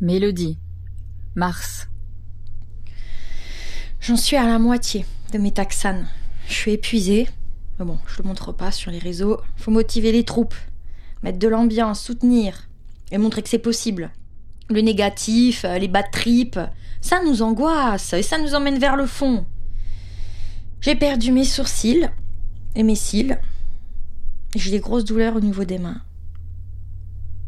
Mélodie. Mars. J'en suis à la moitié de mes taxanes. Je suis épuisée. Mais bon, je le montre pas sur les réseaux. Faut motiver les troupes, mettre de l'ambiance, soutenir et montrer que c'est possible. Le négatif, euh, les bad trips, ça nous angoisse et ça nous emmène vers le fond. J'ai perdu mes sourcils et mes cils. J'ai des grosses douleurs au niveau des mains.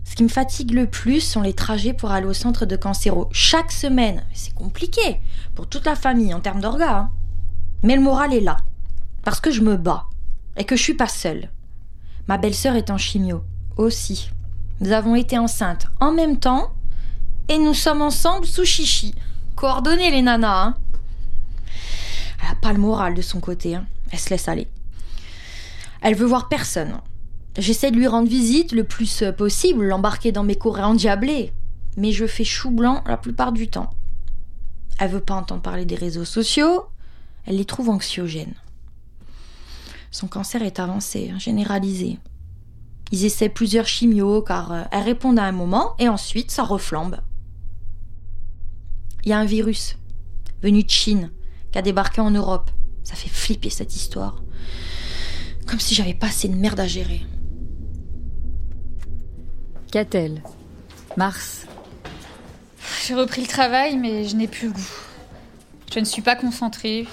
Ce qui me fatigue le plus sont les trajets pour aller au centre de cancéro. Chaque semaine. C'est compliqué pour toute la famille en termes d'orgas. Hein. Mais le moral est là. Parce que je me bats. Et que je suis pas seule. Ma belle-sœur est en chimio. Aussi. Nous avons été enceintes en même temps. Et nous sommes ensemble sous chichi. Coordonnées les nanas. Hein. Elle a pas le moral de son côté. Hein. Elle se laisse aller. Elle veut voir personne. J'essaie de lui rendre visite le plus possible, l'embarquer dans mes courriers endiablés. Mais je fais chou blanc la plupart du temps. Elle veut pas entendre parler des réseaux sociaux. Elle les trouve anxiogènes. Son cancer est avancé, généralisé. Ils essaient plusieurs chimios car euh, elles répondent à un moment et ensuite ça reflambe. Il y a un virus venu de Chine qui a débarqué en Europe. Ça fait flipper cette histoire. Comme si j'avais pas assez de merde à gérer. Qu'a-t-elle Mars. J'ai repris le travail, mais je n'ai plus le goût. Je ne suis pas concentrée.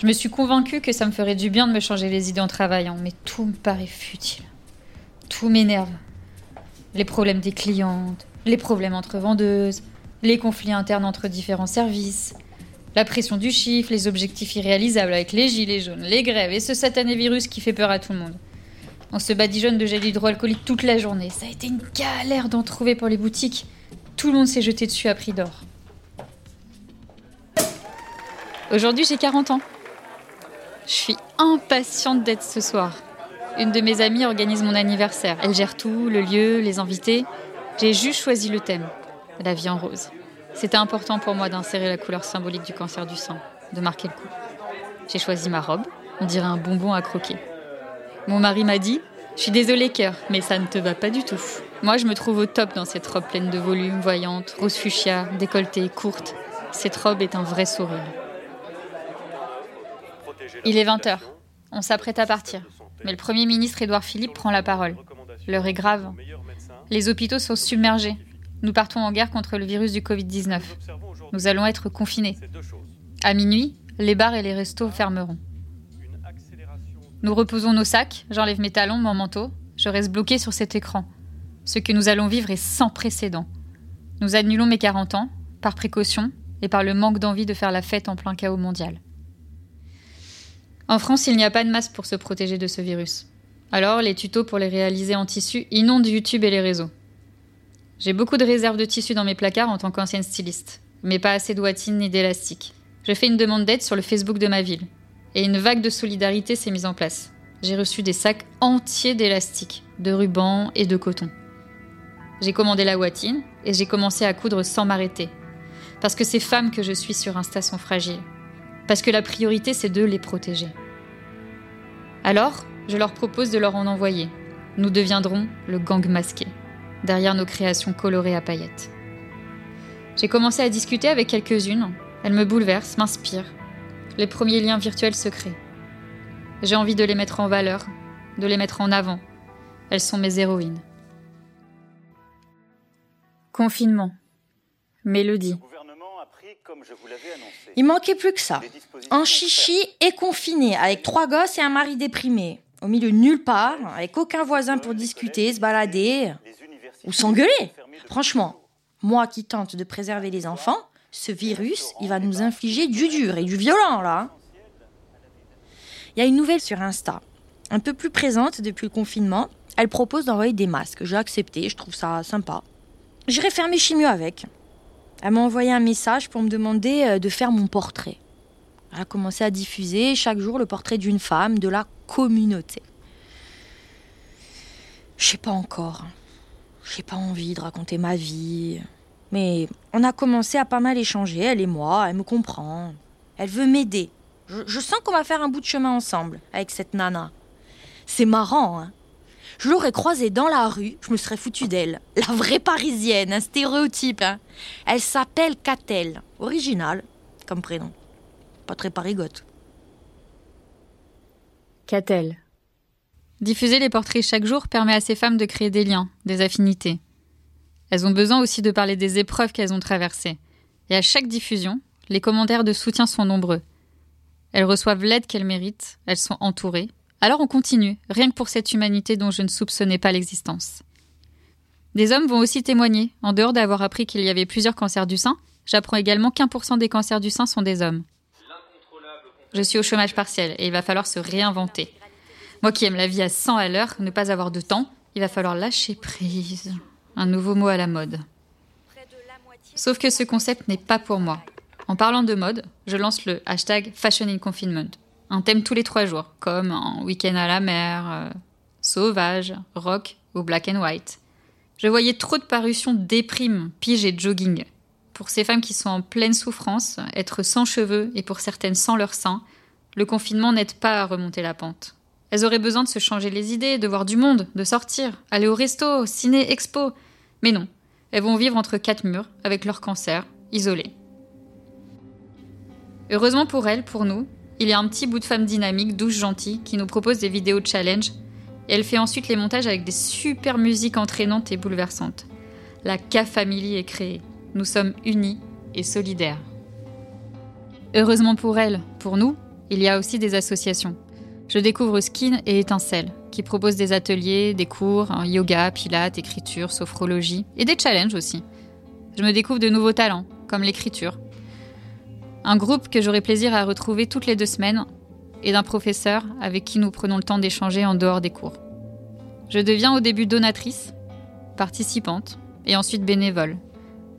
Je me suis convaincue que ça me ferait du bien de me changer les idées en travaillant, mais tout me paraît futile. Tout m'énerve. Les problèmes des clientes, les problèmes entre vendeuses, les conflits internes entre différents services, la pression du chiffre, les objectifs irréalisables avec les gilets jaunes, les grèves et ce satané virus qui fait peur à tout le monde. On se badigeonne de gel hydroalcoolique toute la journée. Ça a été une galère d'en trouver pour les boutiques. Tout le monde s'est jeté dessus à prix d'or. Aujourd'hui, j'ai 40 ans. Je suis impatiente d'être ce soir. Une de mes amies organise mon anniversaire. Elle gère tout, le lieu, les invités. J'ai juste choisi le thème, la vie en rose. C'était important pour moi d'insérer la couleur symbolique du cancer du sang, de marquer le coup. J'ai choisi ma robe, on dirait un bonbon à croquer. Mon mari m'a dit Je suis désolée, cœur, mais ça ne te va pas du tout. Moi, je me trouve au top dans cette robe pleine de volume, voyante, rose fuchsia, décolletée, courte. Cette robe est un vrai sourire. Il est 20h. On s'apprête à partir. Mais le Premier ministre Édouard Philippe prend la parole. L'heure est grave. Les hôpitaux sont submergés. Nous partons en guerre contre le virus du Covid-19. Nous allons être confinés. À minuit, les bars et les restos fermeront. Nous reposons nos sacs, j'enlève mes talons, mon manteau, je reste bloqué sur cet écran. Ce que nous allons vivre est sans précédent. Nous annulons mes 40 ans, par précaution et par le manque d'envie de faire la fête en plein chaos mondial. En France, il n'y a pas de masque pour se protéger de ce virus. Alors, les tutos pour les réaliser en tissu inondent YouTube et les réseaux. J'ai beaucoup de réserves de tissu dans mes placards en tant qu'ancienne styliste, mais pas assez de watines ni d'élastique. Je fais une demande d'aide sur le Facebook de ma ville et une vague de solidarité s'est mise en place. J'ai reçu des sacs entiers d'élastique, de ruban et de coton. J'ai commandé la watine et j'ai commencé à coudre sans m'arrêter. Parce que ces femmes que je suis sur Insta sont fragiles. Parce que la priorité, c'est de les protéger. Alors, je leur propose de leur en envoyer. Nous deviendrons le gang masqué, derrière nos créations colorées à paillettes. J'ai commencé à discuter avec quelques-unes. Elles me bouleversent, m'inspirent, les premiers liens virtuels se créent. J'ai envie de les mettre en valeur, de les mettre en avant. Elles sont mes héroïnes. Confinement. Mélodie. Il manquait plus que ça. Un chichi et confiné, avec trois gosses et un mari déprimé. Au milieu de nulle part, avec aucun voisin pour discuter, se balader ou s'engueuler. Franchement, moi qui tente de préserver les enfants, ce virus, il va nous infliger du dur et du violent, là. Il y a une nouvelle sur Insta, un peu plus présente depuis le confinement. Elle propose d'envoyer des masques. J'ai accepté, je trouve ça sympa. J'irai faire mes chimios avec. Elle m'a envoyé un message pour me demander euh, de faire mon portrait. Elle a commencé à diffuser chaque jour le portrait d'une femme de la communauté. Je sais pas encore. J'ai pas envie de raconter ma vie. Mais on a commencé à pas mal échanger, elle et moi, elle me comprend. Elle veut m'aider. Je, sens qu'on va faire un bout de chemin ensemble avec cette nana. C'est marrant, hein Je l'aurais croisée dans la rue, je me serais foutu d'elle. La vraie parisienne, un stéréotype. Hein. Elle s'appelle Catel. Original, comme prénom. Pas très parigote. Catel. Diffuser les portraits chaque jour permet à ces femmes de créer des liens, des affinités. Elles ont besoin aussi de parler des épreuves qu'elles ont traversées. Et à chaque diffusion, les commentaires de soutien sont nombreux. Elles reçoivent l'aide qu'elles méritent, elles sont entourées. Alors on continue, rien que pour cette humanité dont je ne soupçonnais pas l'existence. Des hommes vont aussi témoigner. En dehors d'avoir appris qu'il y avait plusieurs cancers du sein, j'apprends également qu'un pour cent des cancers du sein sont des hommes. Je suis au chômage partiel et il va falloir se réinventer. Moi qui aime la vie à 100 à l'heure, ne pas avoir de temps, il va falloir lâcher prise. Un nouveau mot à la mode. Sauf que ce concept n'est pas pour moi. En parlant de mode, je lance le hashtag Fashion in Confinement. Un thème tous les trois jours, comme un week-end à la mer, euh, sauvage, rock ou black and white. Je voyais trop de parutions déprime, pige et jogging. Pour ces femmes qui sont en pleine souffrance, être sans cheveux et pour certaines sans leur sein, le confinement n'aide pas à remonter la pente. Elles auraient besoin de se changer les idées, de voir du monde, de sortir, aller au resto, ciné, expo. Mais non, elles vont vivre entre quatre murs, avec leur cancer, isolées. Heureusement pour elles, pour nous, il y a un petit bout de femme dynamique, douce, gentille, qui nous propose des vidéos challenge, et elle fait ensuite les montages avec des super musiques entraînantes et bouleversantes. La K-Family est créée. Nous sommes unis et solidaires. Heureusement pour elles, pour nous, il y a aussi des associations. Je découvre Skin et Étincelle, qui proposent des ateliers, des cours, yoga, pilates, écriture, sophrologie, et des challenges aussi. Je me découvre de nouveaux talents, comme l'écriture. Un groupe que j'aurai plaisir à retrouver toutes les deux semaines, et d'un professeur avec qui nous prenons le temps d'échanger en dehors des cours. Je deviens au début donatrice, participante, et ensuite bénévole.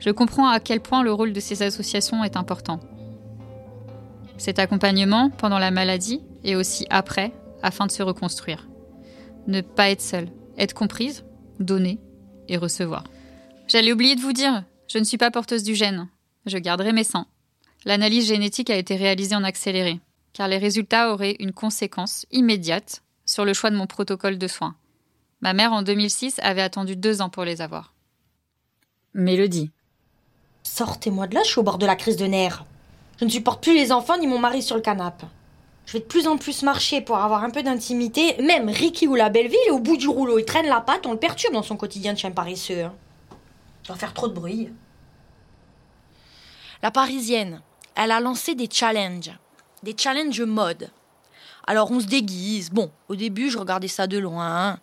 Je comprends à quel point le rôle de ces associations est important. Cet accompagnement pendant la maladie et aussi après, afin de se reconstruire. Ne pas être seule, être comprise, donner et recevoir. J'allais oublier de vous dire, je ne suis pas porteuse du gène. Je garderai mes seins. L'analyse génétique a été réalisée en accéléré, car les résultats auraient une conséquence immédiate sur le choix de mon protocole de soins. Ma mère, en 2006, avait attendu deux ans pour les avoir. Mélodie. Sortez-moi de là, je suis au bord de la crise de nerfs. Je ne supporte plus les enfants ni mon mari sur le canapé. Je vais de plus en plus marcher pour avoir un peu d'intimité. Même Ricky ou la Belleville est au bout du rouleau. Il traîne la patte, on le perturbe dans son quotidien de chien paresseux. Hein. Il va faire trop de bruit. La parisienne, elle a lancé des challenges. Des challenges mode. Alors on se déguise. Bon, au début, je regardais ça de loin.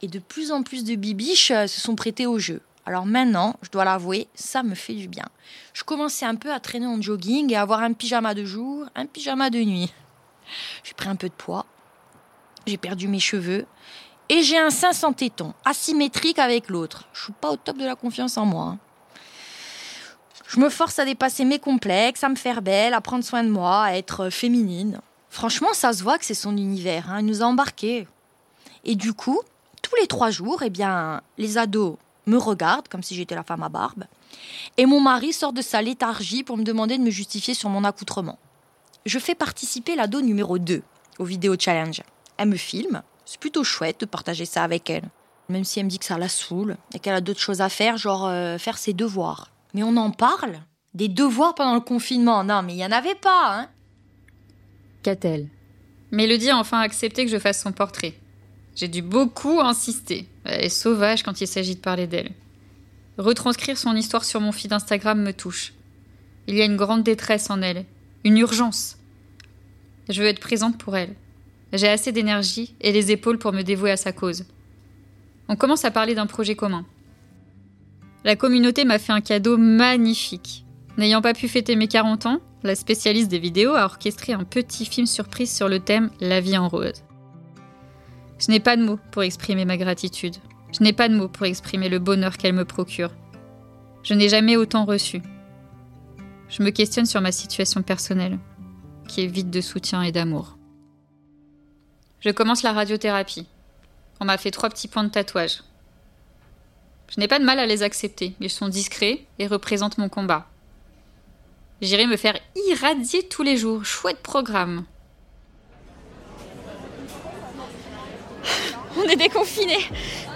Et de plus en plus de bibiches euh, se sont prêtées au jeu. Alors maintenant, je dois l'avouer, ça me fait du bien. Je commençais un peu à traîner en jogging et à avoir un pyjama de jour, un pyjama de nuit. J'ai pris un peu de poids, j'ai perdu mes cheveux et j'ai un sein sans téton, asymétrique avec l'autre. Je suis pas au top de la confiance en moi. Hein. Je me force à dépasser mes complexes, à me faire belle, à prendre soin de moi, à être féminine. Franchement, ça se voit que c'est son univers. Hein. Il nous a embarqués. Et du coup, tous les trois jours, eh bien, les ados me regardent comme si j'étais la femme à barbe. Et mon mari sort de sa léthargie pour me demander de me justifier sur mon accoutrement je fais participer l'ado numéro 2 au vidéo challenge. Elle me filme, c'est plutôt chouette de partager ça avec elle. Même si elle me dit que ça la saoule et qu'elle a d'autres choses à faire, genre euh, faire ses devoirs. Mais on en parle? Des devoirs pendant le confinement? Non, mais il n'y en avait pas, hein Qu'a-t-elle Mélodie a enfin accepté que je fasse son portrait. J'ai dû beaucoup insister. Elle est sauvage quand il s'agit de parler d'elle. Retranscrire son histoire sur mon feed Instagram me touche. Il y a une grande détresse en elle, une urgence. Je veux être présente pour elle. J'ai assez d'énergie et les épaules pour me dévouer à sa cause. On commence à parler d'un projet commun. La communauté m'a fait un cadeau magnifique. N'ayant pas pu fêter mes 40 ans, la spécialiste des vidéos a orchestré un petit film surprise sur le thème La vie en rose. Je n'ai pas de mots pour exprimer ma gratitude. Je n'ai pas de mots pour exprimer le bonheur qu'elle me procure. Je n'ai jamais autant reçu je me questionne sur ma situation personnelle, qui est vide de soutien et d'amour. Je commence la radiothérapie. On m'a fait trois petits points de tatouage. Je n'ai pas de mal à les accepter, ils sont discrets et représentent mon combat. J'irai me faire irradier tous les jours, chouette programme. On est déconfinés.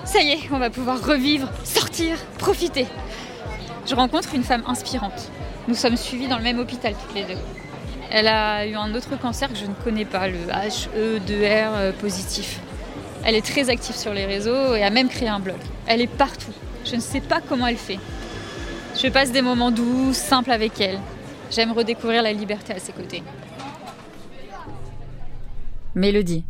Ça y est, on va pouvoir revivre, sortir, profiter. Je rencontre une femme inspirante. Nous sommes suivis dans le même hôpital toutes les deux. Elle a eu un autre cancer que je ne connais pas, le HE2R euh, positif. Elle est très active sur les réseaux et a même créé un blog. Elle est partout. Je ne sais pas comment elle fait. Je passe des moments doux, simples avec elle. J'aime redécouvrir la liberté à ses côtés. Mélodie.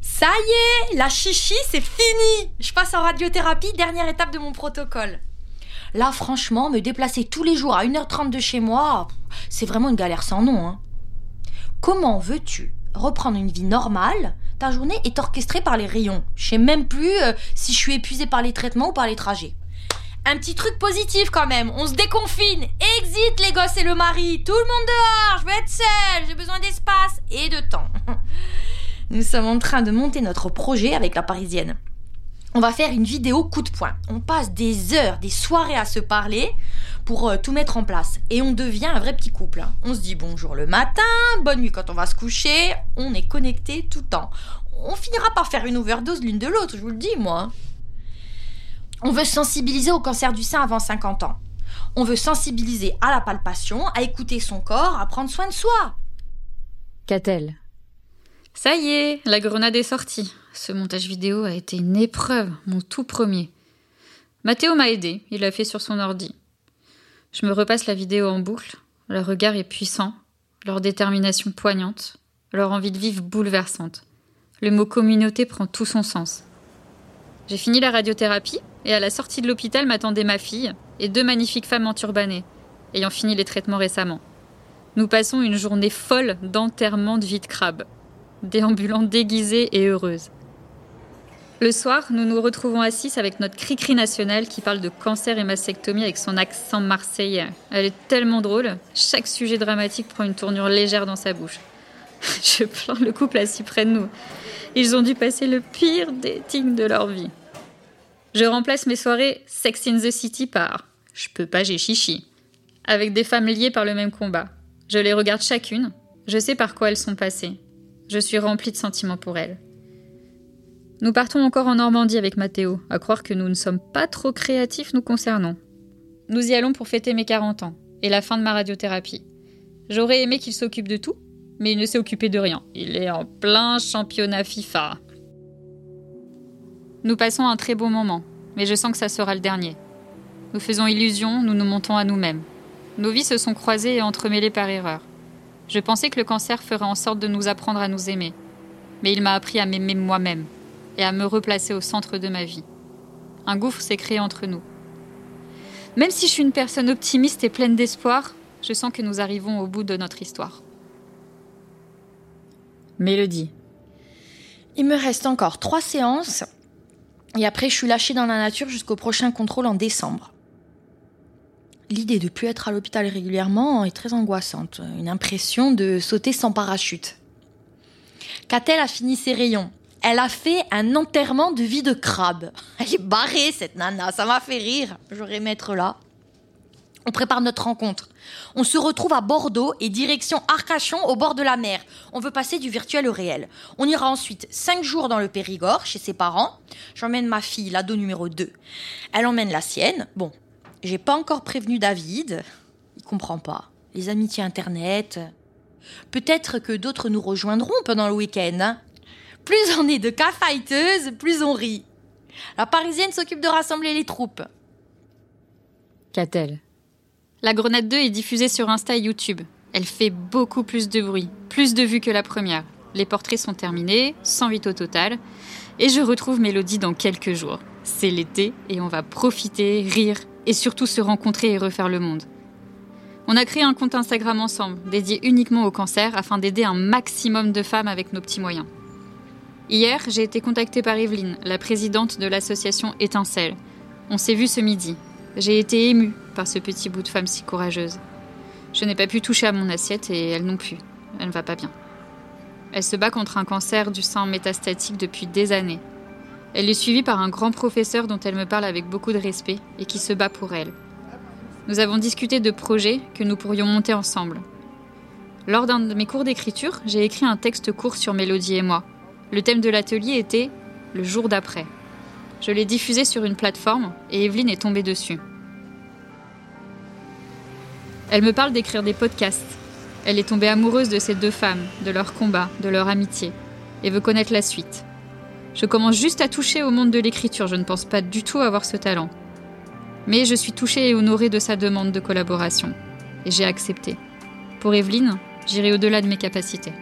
Ça y est, la chichi, c'est fini Je passe en radiothérapie, dernière étape de mon protocole. Là, franchement, me déplacer tous les jours à 1h30 de chez moi, c'est vraiment une galère sans nom. Hein. Comment veux-tu reprendre une vie normale Ta journée est orchestrée par les rayons? Je sais même plus euh, si je suis épuisée par les traitements ou par les trajets. Un petit truc positif quand même, on se déconfine. Exit les gosses et le mari. Tout le monde dehors, je veux être seule, j'ai besoin d'espace et de temps. Nous sommes en train de monter notre projet avec la parisienne. On va faire une vidéo coup de poing. On passe des heures, des soirées à se parler pour euh, tout mettre en place. Et on devient un vrai petit couple. Hein. On se dit bonjour le matin, bonne nuit quand on va se coucher. On est connectés tout le temps. On finira par faire une overdose l'une de l'autre, je vous le dis, moi. On veut sensibiliser au cancer du sein avant 50 ans. On veut sensibiliser à la palpation, à écouter son corps, à prendre soin de soi. Qu'a-t-elle Ça y est, la grenade est sortie. Ce montage vidéo a été une épreuve, mon tout premier. Mathéo m'a aidé, il l'a fait sur son ordi. Je me repasse la vidéo en boucle, leur regard est puissant, leur détermination poignante, leur envie de vivre bouleversante. Le mot communauté prend tout son sens. J'ai fini la radiothérapie et à la sortie de l'hôpital m'attendait ma fille et deux magnifiques femmes enturbanées, ayant fini les traitements récemment. Nous passons une journée folle d'enterrement de vie de crabe, déambulant déguisée et heureuse. Le soir, nous nous retrouvons assis avec notre cri-cri national qui parle de cancer et mastectomie avec son accent marseillais. Elle est tellement drôle, chaque sujet dramatique prend une tournure légère dans sa bouche. Je plains le couple assis près de nous. Ils ont dû passer le pire dating de leur vie. Je remplace mes soirées Sex in the City par Je peux pas, j'ai chichi. Avec des femmes liées par le même combat. Je les regarde chacune, je sais par quoi elles sont passées. Je suis remplie de sentiments pour elles. Nous partons encore en Normandie avec Mathéo, à croire que nous ne sommes pas trop créatifs nous concernant. Nous y allons pour fêter mes 40 ans et la fin de ma radiothérapie. J'aurais aimé qu'il s'occupe de tout, mais il ne s'est occupé de rien. Il est en plein championnat FIFA. Nous passons un très beau moment, mais je sens que ça sera le dernier. Nous faisons illusion, nous nous montons à nous-mêmes. Nos vies se sont croisées et entremêlées par erreur. Je pensais que le cancer ferait en sorte de nous apprendre à nous aimer, mais il m'a appris à m'aimer moi-même et à me replacer au centre de ma vie. Un gouffre s'est créé entre nous. Même si je suis une personne optimiste et pleine d'espoir, je sens que nous arrivons au bout de notre histoire. Mélodie. Il me reste encore trois séances et après je suis lâchée dans la nature jusqu'au prochain contrôle en décembre. L'idée de ne plus être à l'hôpital régulièrement est très angoissante. Une impression de sauter sans parachute. Catel a fini ses rayons elle a fait un enterrement de vie de crabe. Elle est barrée, cette nana. Ça m'a fait rire. J'aurais mettre là. On prépare notre rencontre. On se retrouve à Bordeaux et direction Arcachon au bord de la mer. On veut passer du virtuel au réel. On ira ensuite cinq jours dans le Périgord chez ses parents. J'emmène ma fille, l'ado numéro 2. Elle emmène la sienne. Bon, j'ai pas encore prévenu David. Il comprend pas. Les amitiés internet. Peut-être que d'autres nous rejoindront pendant le week-end. Plus on est de cas fighteuses, plus on rit. La Parisienne s'occupe de rassembler les troupes. Qu'a-t-elle? La Grenade 2 est diffusée sur Insta et YouTube. Elle fait beaucoup plus de bruit, plus de vues que la première. Les portraits sont terminés, 108 au total. Et je retrouve Mélodie dans quelques jours. C'est l'été et on va profiter, rire et surtout se rencontrer et refaire le monde. On a créé un compte Instagram ensemble, dédié uniquement au cancer, afin d'aider un maximum de femmes avec nos petits moyens. Hier, j'ai été contactée par Evelyne, la présidente de l'association Étincelle. On s'est vu ce midi. J'ai été émue par ce petit bout de femme si courageuse. Je n'ai pas pu toucher à mon assiette et elle non plus. Elle ne va pas bien. Elle se bat contre un cancer du sein métastatique depuis des années. Elle est suivie par un grand professeur dont elle me parle avec beaucoup de respect et qui se bat pour elle. Nous avons discuté de projets que nous pourrions monter ensemble. Lors d'un de mes cours d'écriture, j'ai écrit un texte court sur Mélodie et moi, le thème de l'atelier était le jour d'après. Je l'ai diffusé sur une plateforme et Evelyne est tombée dessus. Elle me parle d'écrire des podcasts. Elle est tombée amoureuse de ces deux femmes, de leur combat, de leur amitié, et veut connaître la suite. Je commence juste à toucher au monde de l'écriture, je ne pense pas du tout avoir ce talent. Mais je suis touchée et honorée de sa demande de collaboration, et j'ai accepté. Pour Evelyne, j'irai au-delà de mes capacités.